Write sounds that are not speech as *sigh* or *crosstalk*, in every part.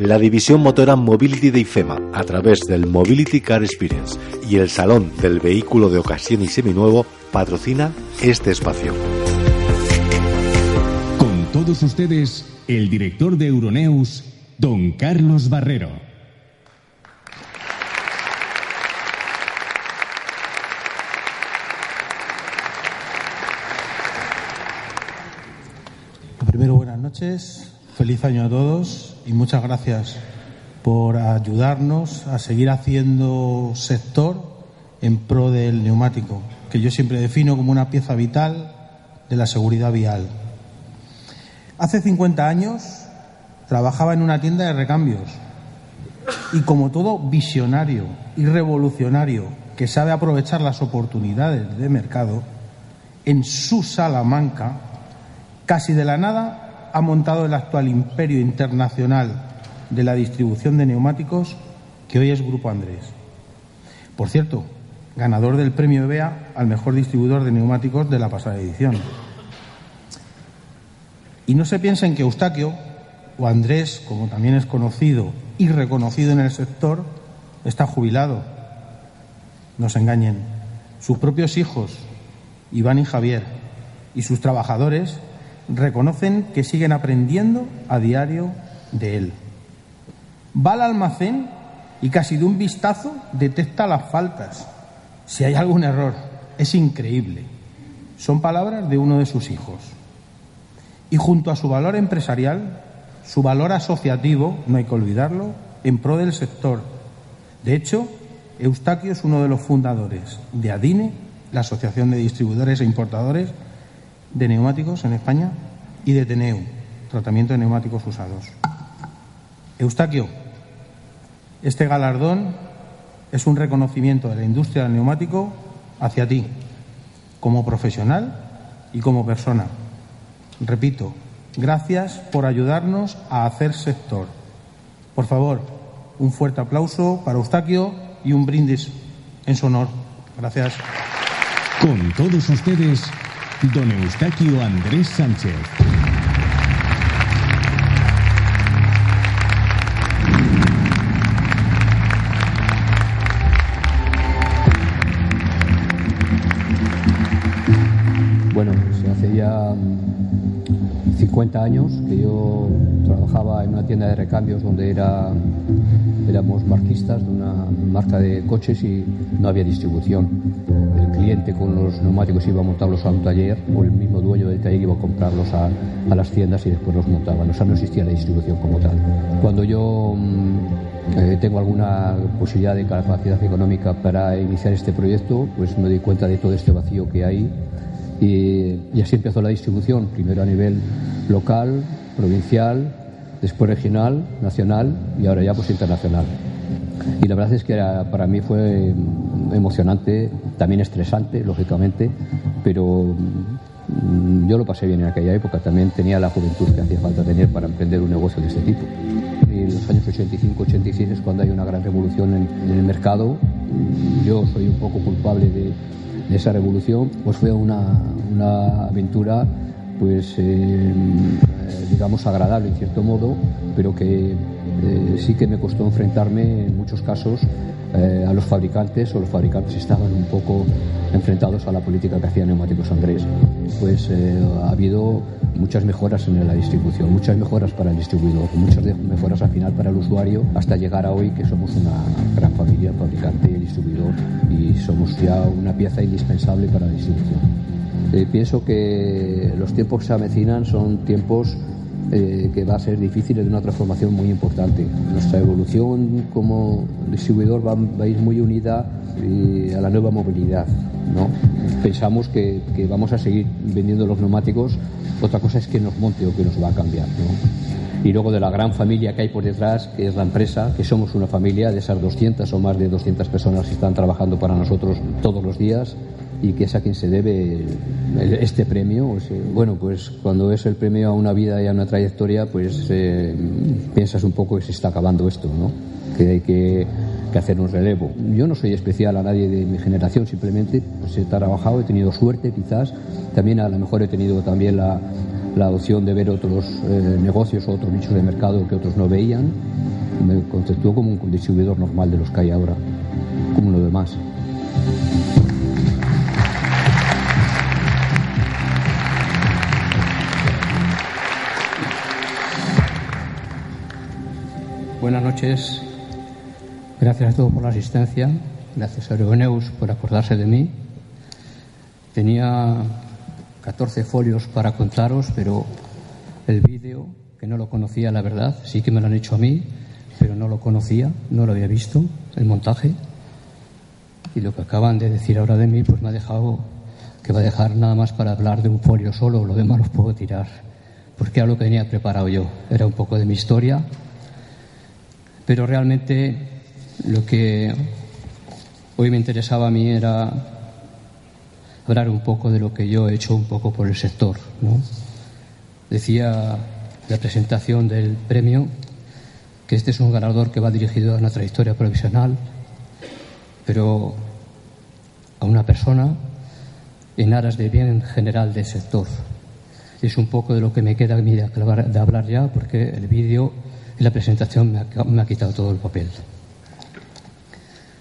La división motora Mobility de IFEMA, a través del Mobility Car Experience y el Salón del Vehículo de Ocasión y Seminuevo, patrocina este espacio. Con todos ustedes, el director de Euroneus, don Carlos Barrero. Primero, buenas noches, feliz año a todos y muchas gracias por ayudarnos a seguir haciendo sector en pro del neumático, que yo siempre defino como una pieza vital de la seguridad vial. Hace 50 años trabajaba en una tienda de recambios y como todo visionario y revolucionario que sabe aprovechar las oportunidades de mercado, en su Salamanca, casi de la nada, ha montado el actual imperio internacional de la distribución de neumáticos que hoy es Grupo Andrés. Por cierto, ganador del premio EBEA al mejor distribuidor de neumáticos de la pasada edición. Y no se piensen que Eustaquio, o Andrés, como también es conocido y reconocido en el sector, está jubilado. No se engañen. Sus propios hijos, Iván y Javier, y sus trabajadores reconocen que siguen aprendiendo a diario de él. Va al almacén y casi de un vistazo detecta las faltas. Si hay algún error, es increíble. Son palabras de uno de sus hijos. Y junto a su valor empresarial, su valor asociativo, no hay que olvidarlo, en pro del sector. De hecho, Eustaquio es uno de los fundadores de ADINE, la Asociación de Distribuidores e Importadores de Neumáticos en España, y de TENEU, Tratamiento de Neumáticos Usados. Eustaquio, este galardón es un reconocimiento de la industria del neumático hacia ti, como profesional y como persona. Repito, gracias por ayudarnos a hacer sector. Por favor, un fuerte aplauso para Eustaquio y un brindis en su honor. Gracias. Con todos ustedes, don Eustaquio Andrés Sánchez. Bueno, pues hace ya mm, 50 años que yo trabajaba en una tienda de recambios donde éramos marquistas de una marca de coches y no había distribución. Con los neumáticos iba a montarlos a un taller o el mismo dueño del taller iba a comprarlos a, a las tiendas y después los montaban. O sea, no existía la distribución como tal. Cuando yo mm, eh, tengo alguna posibilidad de capacidad económica para iniciar este proyecto, pues me doy cuenta de todo este vacío que hay y, y así empezó la distribución, primero a nivel local, provincial, después regional, nacional y ahora ya pues internacional. Y la verdad es que era- para mí fue mm, emocionante, también estresante, lógicamente, pero mm, yo lo pasé bien en aquella época. También tenía la juventud que hacía falta tener para emprender un negocio de este tipo. En los años 85-86 es cuando hay una gran revolución en, en el mercado. Yo soy un poco culpable de, de esa revolución, pues fue una, una aventura pues eh, digamos agradable en cierto modo, pero que sí que me costó enfrentarme en muchos casos eh, a los fabricantes o los fabricantes estaban un poco enfrentados a la política que hacía Neumáticos Andrés. Pues eh, ha habido muchas mejoras en la distribución, muchas mejoras para el distribuidor, muchas mejoras al final para el usuario, hasta llegar a hoy que somos una gran familia, fabricante y distribuidor, y somos ya una pieza indispensable para la distribución. Eh, pienso que los tiempos que se avecinan son tiempos eh, que va a ser difíciles de una transformación muy importante. Nuestra evolución como distribuidor va, va a ir muy unida eh, a la nueva movilidad. ¿no? Pensamos que, que vamos a seguir vendiendo los neumáticos Otra cosa es que nos monte o que nos va a cambiar. Y luego de la gran familia que hay por detrás, que es la empresa, que somos una familia de esas 200 o más de 200 personas que están trabajando para nosotros todos los días y que es a quien se debe este premio. Bueno, pues cuando es el premio a una vida y a una trayectoria, pues eh, piensas un poco que se está acabando esto, ¿no? Que hay que, hacer un relevo. Yo no soy especial a nadie de mi generación, simplemente pues, he trabajado, he tenido suerte quizás, también a lo mejor he tenido también la, la opción de ver otros eh, negocios o otros nichos de mercado que otros no veían. Me conceptúo como un distribuidor normal de los que hay ahora, como lo demás. Buenas noches. Gracias a todos por la asistencia. Gracias a Euroneus por acordarse de mí. Tenía 14 folios para contaros, pero el vídeo, que no lo conocía, la verdad, sí que me lo han hecho a mí, pero no lo conocía, no lo había visto, el montaje. Y lo que acaban de decir ahora de mí, pues me ha dejado que va a dejar nada más para hablar de un folio solo, lo demás los puedo tirar, porque era lo que tenía preparado yo. Era un poco de mi historia pero realmente lo que hoy me interesaba a mí era hablar un poco de lo que yo he hecho un poco por el sector. ¿no? Decía la presentación del premio que este es un ganador que va dirigido a una trayectoria profesional, pero a una persona en aras de bien general del sector. Es un poco de lo que me queda a mí de hablar ya, porque el vídeo la presentación me ha, quitado todo el papel.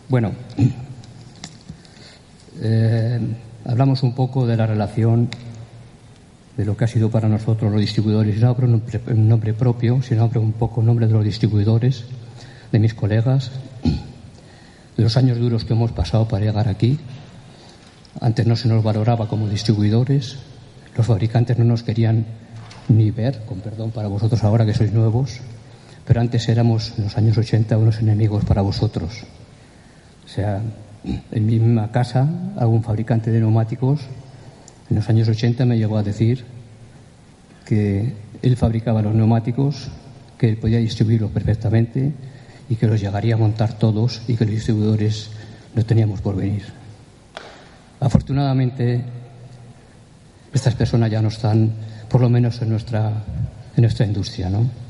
Bueno, *clears throat* eh, hablamos un poco de la relación de lo que ha sido para nosotros los distribuidores, no hablo en nombre propio, sino un poco nombre de los distribuidores, de mis colegas, *clears throat* de los años duros que hemos pasado para llegar aquí. Antes no se nos valoraba como distribuidores, los fabricantes no nos querían ni ver, con perdón para vosotros ahora que sois nuevos, pero antes éramos en los años 80 unos enemigos para vosotros. O sea, en mi misma casa, algún fabricante de neumáticos en los años 80 me llegó a decir que él fabricaba los neumáticos, que él podía distribuirlos perfectamente y que los llegaría a montar todos y que los distribuidores no teníamos por venir. Afortunadamente, estas personas ya no están, por lo menos en nuestra, en nuestra industria, ¿no?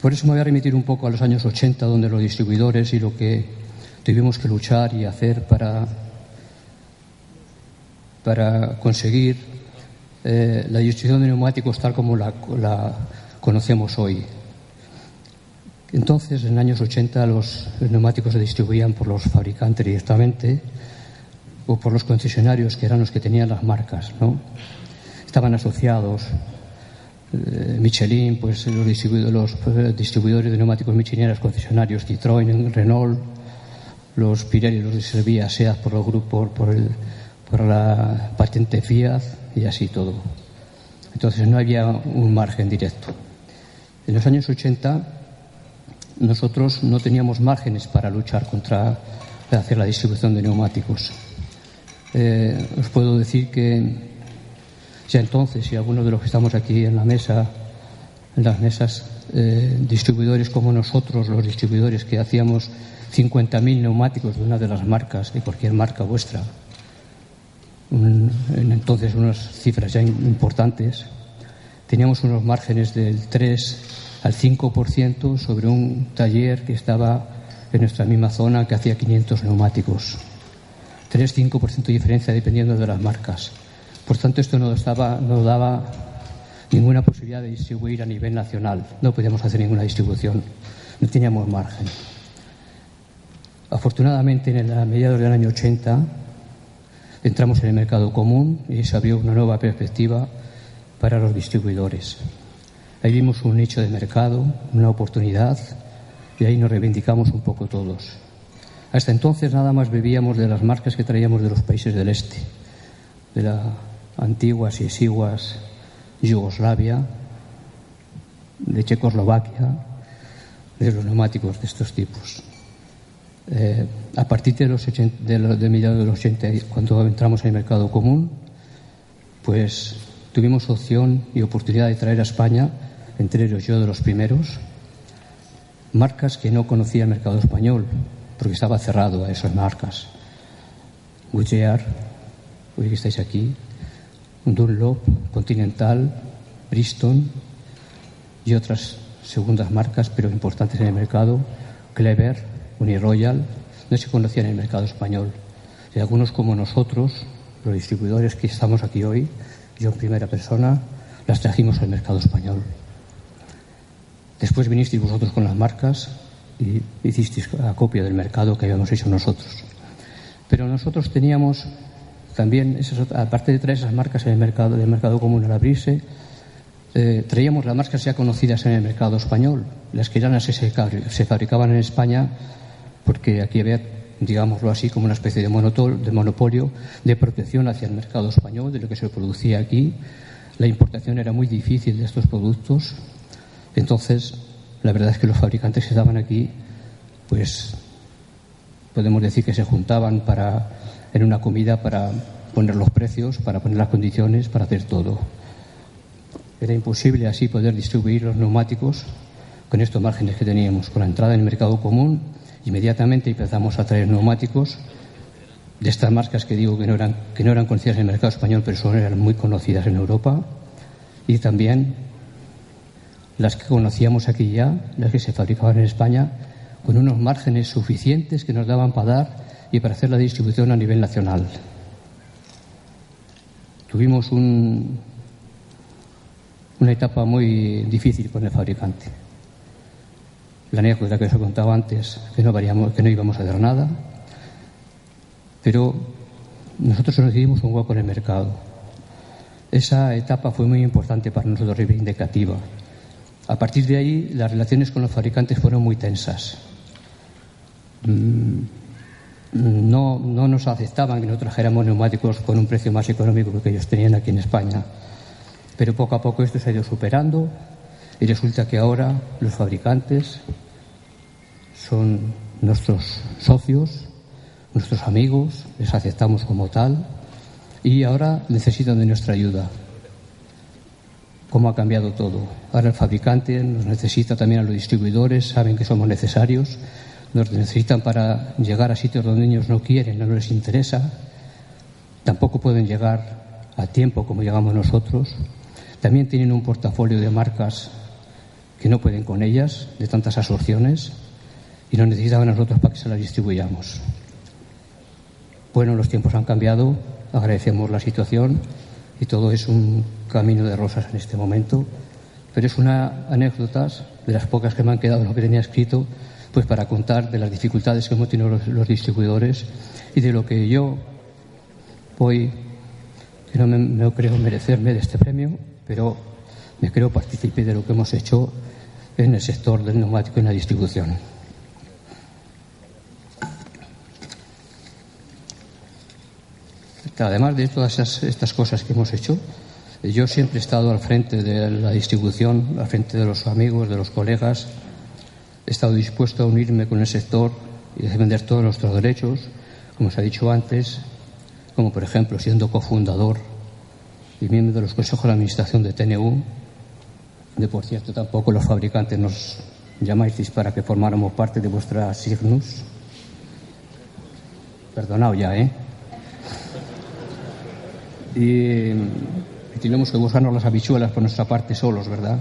Por eso me voy a remitir un poco a los años 80, donde los distribuidores y lo que tuvimos que luchar y hacer para, para conseguir eh, la distribución de neumáticos tal como la, conocemos hoy. Entonces, en los años 80, los neumáticos se distribuían por los fabricantes directamente o por los concesionarios, que eran los que tenían las marcas, ¿no? Estaban asociados Michelin, pues los, distribuidores de neumáticos Michelin eran concesionarios, Citroën, Renault, los Pirelli, los de Servia, SEAT por el grupo, por, el, por la patente Fiat y así todo. Entonces no había un margen directo. En los años 80 nosotros no teníamos márgenes para luchar contra hacer la distribución de neumáticos. Eh, os puedo decir que ya entonces, y algunos de los que estamos aquí en la mesa, en las mesas, eh, distribuidores como nosotros, los distribuidores que hacíamos 50.000 neumáticos de una de las marcas, de cualquier marca vuestra, en entonces unas cifras ya importantes, teníamos unos márgenes del 3 al 5% sobre un taller que estaba en nuestra misma zona que hacía 500 neumáticos. 3-5% de diferencia dependiendo de las marcas. Por tanto, esto no, estaba, no daba ninguna posibilidad de distribuir a nivel nacional. No podíamos hacer ninguna distribución. No teníamos margen. Afortunadamente, en el, a mediados del año 80 entramos en el mercado común y se abrió una nueva perspectiva para los distribuidores. Ahí vimos un nicho de mercado, una oportunidad y ahí nos reivindicamos un poco todos. Hasta entonces nada más bebíamos de las marcas que traíamos de los países del este, de la antiguas y exiguas Yugoslavia, de Checoslovaquia, de los neumáticos de estos tipos. Eh, a partir de los de, mediados de los 80, cuando entramos en el mercado común, pues tuvimos opción y oportunidad de traer a España, entre ellos yo de los primeros, marcas que no conocía el mercado español, porque estaba cerrado a esas marcas. Hoy que estáis aquí, Dunlop, Continental, Bristol y otras segundas marcas, pero importantes en el mercado, Clever, Uniroyal, no se conocían en el mercado español. Y algunos como nosotros, los distribuidores que estamos aquí hoy, yo en primera persona, las trajimos al mercado español. Después vinisteis vosotros con las marcas y hicisteis la copia del mercado que habíamos hecho nosotros. Pero nosotros teníamos también, aparte de traer esas marcas en el mercado, del mercado común al abrirse, eh, traíamos las marcas ya conocidas en el mercado español, las que ya las se, se fabricaban en España, porque aquí había, digámoslo así, como una especie de, de monopolio de protección hacia el mercado español, de lo que se producía aquí. La importación era muy difícil de estos productos. Entonces, la verdad es que los fabricantes que estaban aquí, pues podemos decir que se juntaban para en una comida para poner los precios, para poner las condiciones, para hacer todo. Era imposible así poder distribuir los neumáticos con estos márgenes que teníamos. Con la entrada en el mercado común, inmediatamente empezamos a traer neumáticos de estas marcas que digo que no eran, que no eran conocidas en el mercado español, pero son, eran muy conocidas en Europa. Y también las que conocíamos aquí ya, las que se fabricaban en España, con unos márgenes suficientes que nos daban para dar y para hacer la distribución a nivel nacional. Tuvimos un, una etapa muy difícil con el fabricante. La anécdota que os he contado antes, que no, varíamos, que no íbamos a hacer nada, pero nosotros nos un hueco en el mercado. Esa etapa fue muy importante para nosotros, reivindicativa. A partir de ahí, las relaciones con los fabricantes fueron muy tensas. Mm, no, no nos aceptaban que nosotros trajéramos neumáticos con un precio más económico que ellos tenían aquí en España. Pero poco a poco esto se ha ido superando y resulta que ahora los fabricantes son nuestros socios, nuestros amigos, les aceptamos como tal y ahora necesitan de nuestra ayuda. ¿Cómo ha cambiado todo? Ahora el fabricante nos necesita también a los distribuidores, saben que somos necesarios nos necesitan para llegar a sitios donde ellos no quieren, no les interesa, tampoco pueden llegar a tiempo como llegamos nosotros. También tienen un portafolio de marcas que no pueden con ellas, de tantas absorciones, y nos necesitan a nosotros para que se las distribuyamos. Bueno, los tiempos han cambiado, agradecemos la situación y todo es un camino de rosas en este momento, pero es una anécdota de las pocas que me han quedado lo que tenía escrito pues para contar de las dificultades que hemos tenido los, distribuidores y de lo que yo hoy, que no, me, creo merecerme de este premio, pero me creo partícipe de lo que hemos hecho en el sector del neumático y en la distribución. Además de todas estas cosas que hemos hecho, yo siempre he estado al frente de la distribución, al frente de los amigos, de los colegas, He estado dispuesto a unirme con el sector y defender todos nuestros derechos, como se ha dicho antes, como por ejemplo siendo cofundador y miembro de los consejos de administración de TNU, de por cierto tampoco los fabricantes nos llamáis para que formáramos parte de vuestra Signus. Perdonado ya, ¿eh? Y, y tenemos que buscarnos las habichuelas por nuestra parte solos, ¿verdad?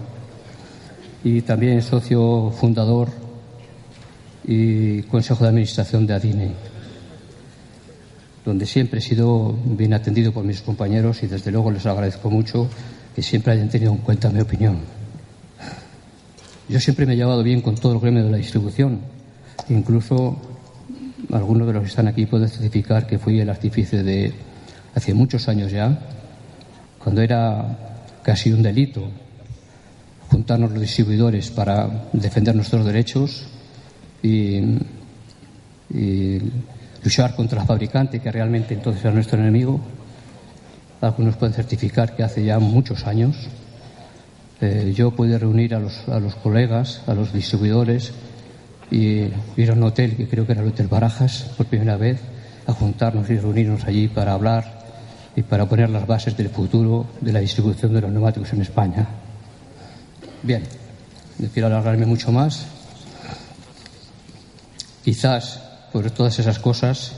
Y también socio fundador y consejo de administración de ADINE, donde siempre he sido bien atendido por mis compañeros y desde luego les agradezco mucho que siempre hayan tenido en cuenta mi opinión. Yo siempre me he llevado bien con todo el gremio de la distribución, incluso algunos de los que están aquí pueden certificar que fui el artífice de hace muchos años ya, cuando era casi un delito juntarnos los distribuidores para defender nuestros derechos y, luchar contra el fabricante, que realmente entonces era nuestro enemigo. Algunos pueden certificar que hace ya muchos años eh, yo pude reunir a los, a los colegas, a los distribuidores, y ir a un hotel, que creo que era el Hotel Barajas, por primera vez, a juntarnos y reunirnos allí para hablar y para poner las bases del futuro de la distribución de los neumáticos en España. Bien, no quiero alargarme mucho más. Quizás por todas esas cosas,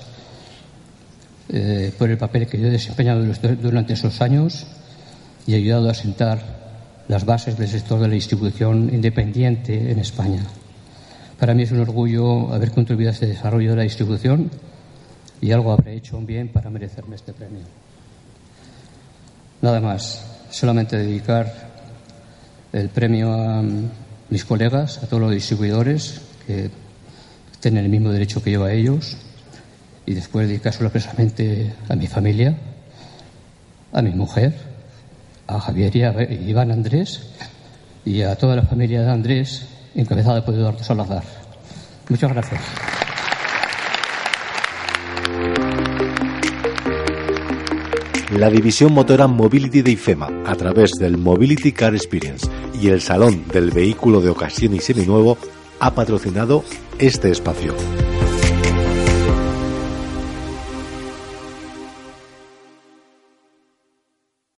eh, por el papel que yo he desempeñado durante esos años y he ayudado a sentar las bases del sector de la distribución independiente en España. Para mí es un orgullo haber contribuido a este desarrollo de la distribución y algo habré hecho bien para merecerme este premio. Nada más, solamente dedicar el premio a mis colegas, a todos los distribuidores que tienen el mismo derecho que yo a ellos y después dedicárselo expresamente a mi familia, a mi mujer, a Javier y a Iván Andrés y a toda la familia de Andrés, encabezada por Eduardo Salazar. Muchas gracias. La división motora Mobility de IFEMA, a través del Mobility Car Experience y el Salón del Vehículo de Ocasión y Seminuevo, ha patrocinado este espacio.